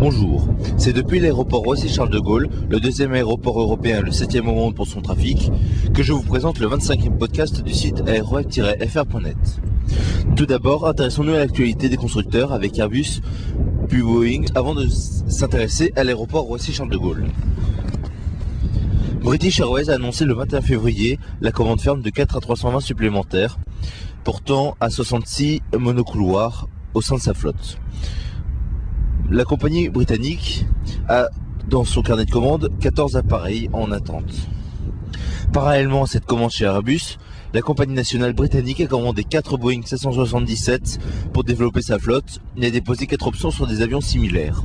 Bonjour, c'est depuis l'aéroport Roissy-Charles de Gaulle, le deuxième aéroport européen et le septième au monde pour son trafic, que je vous présente le 25e podcast du site aéroweb-fr.net. Tout d'abord, intéressons-nous à l'actualité des constructeurs avec Airbus puis Boeing avant de s'intéresser à l'aéroport Roissy-Charles de Gaulle. British Airways a annoncé le 21 février la commande ferme de 4 à 320 supplémentaires, portant à 66 monocouloirs au sein de sa flotte. La compagnie britannique a dans son carnet de commandes 14 appareils en attente. Parallèlement à cette commande chez Airbus, la compagnie nationale britannique a commandé 4 Boeing 777 pour développer sa flotte et a déposé 4 options sur des avions similaires.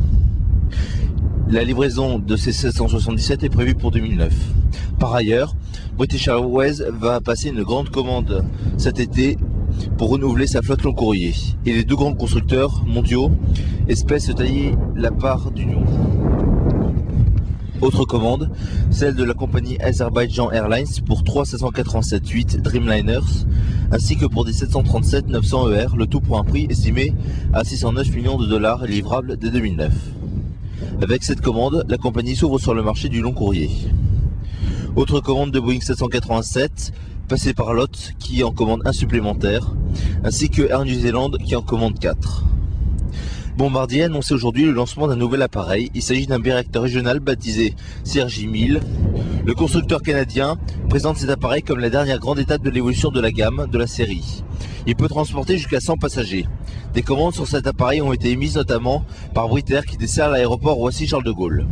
La livraison de ces 777 est prévue pour 2009. Par ailleurs, British Airways va passer une grande commande cet été pour renouveler sa flotte long courrier. Et les deux grands constructeurs mondiaux espèrent se tailler la part d'union. Autre commande, celle de la compagnie Azerbaijan Airlines pour 3 787-8 Dreamliners, ainsi que pour des 737-900 ER, le tout pour un prix estimé à 609 millions de dollars livrable dès 2009. Avec cette commande, la compagnie s'ouvre sur le marché du long courrier. Autre commande de Boeing 787, passée par LOT qui en commande un supplémentaire, ainsi que Air New Zealand qui en commande 4. Bombardier a annoncé aujourd'hui le lancement d'un nouvel appareil. Il s'agit d'un biréacteur régional baptisé CRJ-1000. Le constructeur canadien présente cet appareil comme la dernière grande étape de l'évolution de la gamme de la série. Il peut transporter jusqu'à 100 passagers. Des commandes sur cet appareil ont été émises notamment par Britair qui dessert l'aéroport Roissy-Charles de Gaulle.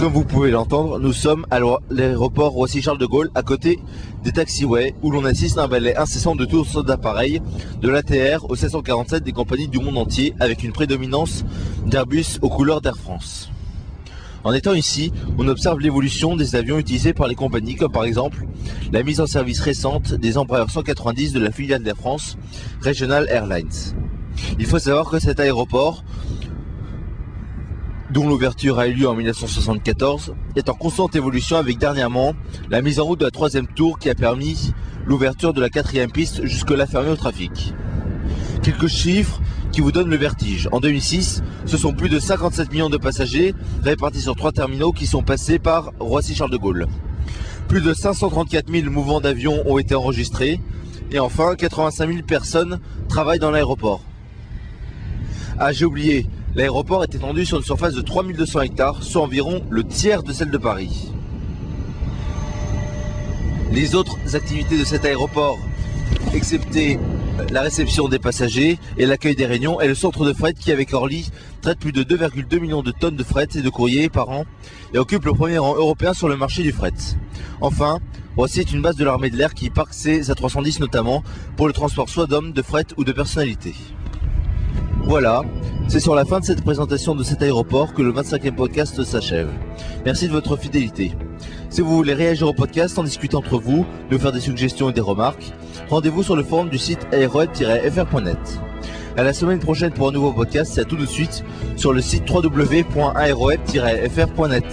Comme vous pouvez l'entendre, nous sommes à l'aéroport Roissy-Charles de Gaulle, à côté des taxiways, où l'on assiste à un balai incessant de sortes d'appareils, de l'ATR au 747 des compagnies du monde entier, avec une prédominance d'Airbus aux couleurs d'Air France. En étant ici, on observe l'évolution des avions utilisés par les compagnies, comme par exemple la mise en service récente des Embraer 190 de la filiale d'Air France, Regional Airlines. Il faut savoir que cet aéroport dont l'ouverture a eu lieu en 1974, est en constante évolution avec dernièrement la mise en route de la troisième tour qui a permis l'ouverture de la quatrième piste jusque-là fermée au trafic. Quelques chiffres qui vous donnent le vertige. En 2006, ce sont plus de 57 millions de passagers répartis sur trois terminaux qui sont passés par Roissy-Charles de Gaulle. Plus de 534 000 mouvements d'avions ont été enregistrés. Et enfin, 85 000 personnes travaillent dans l'aéroport. Ah, j'ai oublié, L'aéroport est étendu sur une surface de 3200 hectares, soit environ le tiers de celle de Paris. Les autres activités de cet aéroport, excepté la réception des passagers et l'accueil des réunions, est le centre de fret qui, avec Orly, traite plus de 2,2 millions de tonnes de fret et de courrier par an et occupe le premier rang européen sur le marché du fret. Enfin, est une base de l'armée de l'air qui parque ses A310 notamment pour le transport soit d'hommes, de fret ou de personnalités. Voilà, c'est sur la fin de cette présentation de cet aéroport que le 25e podcast s'achève. Merci de votre fidélité. Si vous voulez réagir au podcast, en discuter entre vous, nous faire des suggestions et des remarques, rendez-vous sur le forum du site aeroweb-fr.net. À la semaine prochaine pour un nouveau podcast, c'est à tout de suite sur le site www.aeroweb-fr.net.